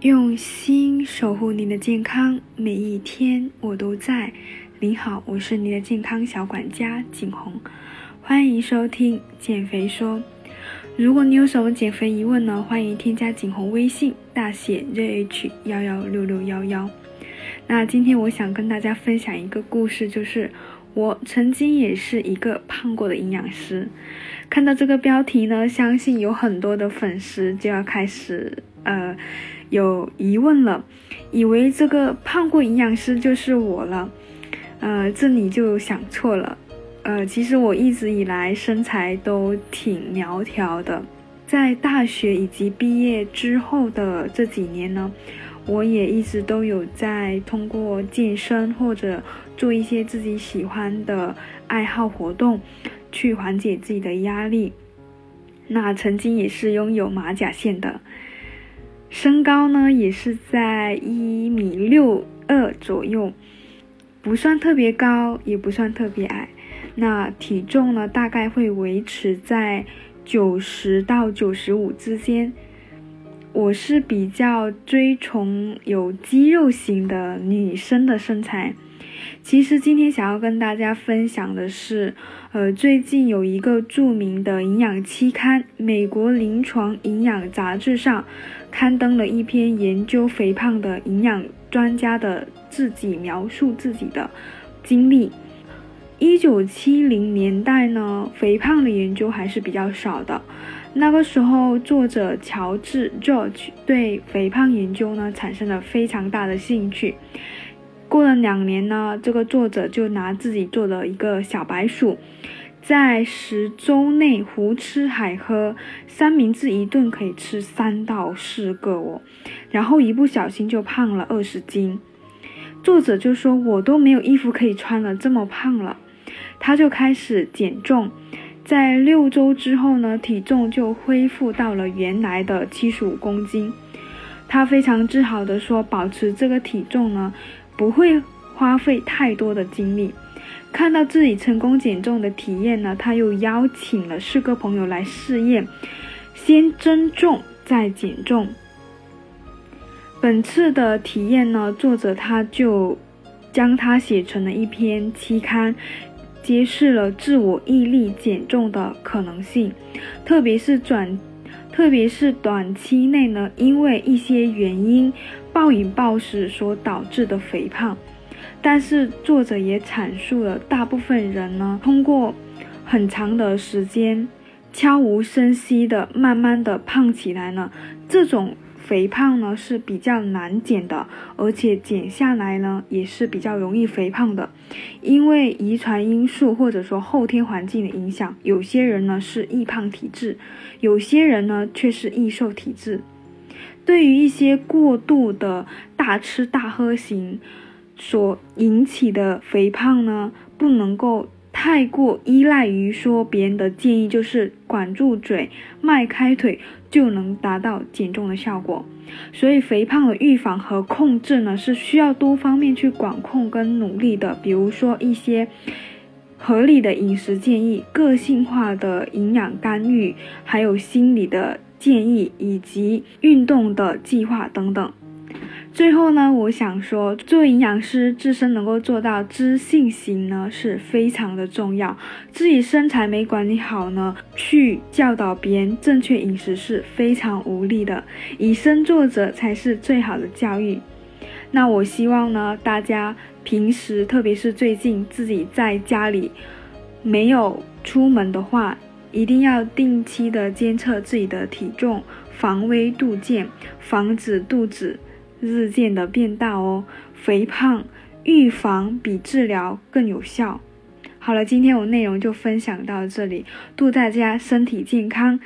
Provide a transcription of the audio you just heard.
用心守护您的健康，每一天我都在。你好，我是你的健康小管家景红，欢迎收听减肥说。如果你有什么减肥疑问呢，欢迎添加景红微信，大写 ZH 幺幺六六幺幺。那今天我想跟大家分享一个故事，就是我曾经也是一个胖过的营养师。看到这个标题呢，相信有很多的粉丝就要开始呃。有疑问了，以为这个胖过营养师就是我了，呃，这你就想错了，呃，其实我一直以来身材都挺苗条的，在大学以及毕业之后的这几年呢，我也一直都有在通过健身或者做一些自己喜欢的爱好活动，去缓解自己的压力。那曾经也是拥有马甲线的。身高呢，也是在一米六二左右，不算特别高，也不算特别矮。那体重呢，大概会维持在九十到九十五之间。我是比较追崇有肌肉型的女生的身材。其实今天想要跟大家分享的是，呃，最近有一个著名的营养期刊《美国临床营养杂志》上刊登了一篇研究肥胖的营养专家的自己描述自己的经历。一九七零年代呢，肥胖的研究还是比较少的。那个时候，作者乔治 George 对肥胖研究呢产生了非常大的兴趣。过了两年呢，这个作者就拿自己做的一个小白鼠，在十周内胡吃海喝，三明治一顿可以吃三到四个哦，然后一不小心就胖了二十斤。作者就说：“我都没有衣服可以穿了，这么胖了。”他就开始减重，在六周之后呢，体重就恢复到了原来的七十五公斤。他非常自豪地说：“保持这个体重呢。”不会花费太多的精力。看到自己成功减重的体验呢，他又邀请了四个朋友来试验，先增重再减重。本次的体验呢，作者他就将它写成了一篇期刊，揭示了自我毅力减重的可能性，特别是转。特别是短期内呢，因为一些原因暴饮暴食所导致的肥胖，但是作者也阐述了大部分人呢，通过很长的时间悄无声息的慢慢的胖起来呢，这种。肥胖呢是比较难减的，而且减下来呢也是比较容易肥胖的，因为遗传因素或者说后天环境的影响，有些人呢是易胖体质，有些人呢却是易瘦体质。对于一些过度的大吃大喝型所引起的肥胖呢，不能够。太过依赖于说别人的建议，就是管住嘴、迈开腿就能达到减重的效果。所以，肥胖的预防和控制呢，是需要多方面去管控跟努力的。比如说一些合理的饮食建议、个性化的营养干预，还有心理的建议以及运动的计划等等。最后呢，我想说，做营养师自身能够做到知性型呢，是非常的重要。自己身材没管理好呢，去教导别人正确饮食是非常无力的。以身作则才是最好的教育。那我希望呢，大家平时，特别是最近自己在家里没有出门的话，一定要定期的监测自己的体重，防微杜渐，防止肚子。日渐的变大哦，肥胖预防比治疗更有效。好了，今天我内容就分享到这里，祝大家身体健康，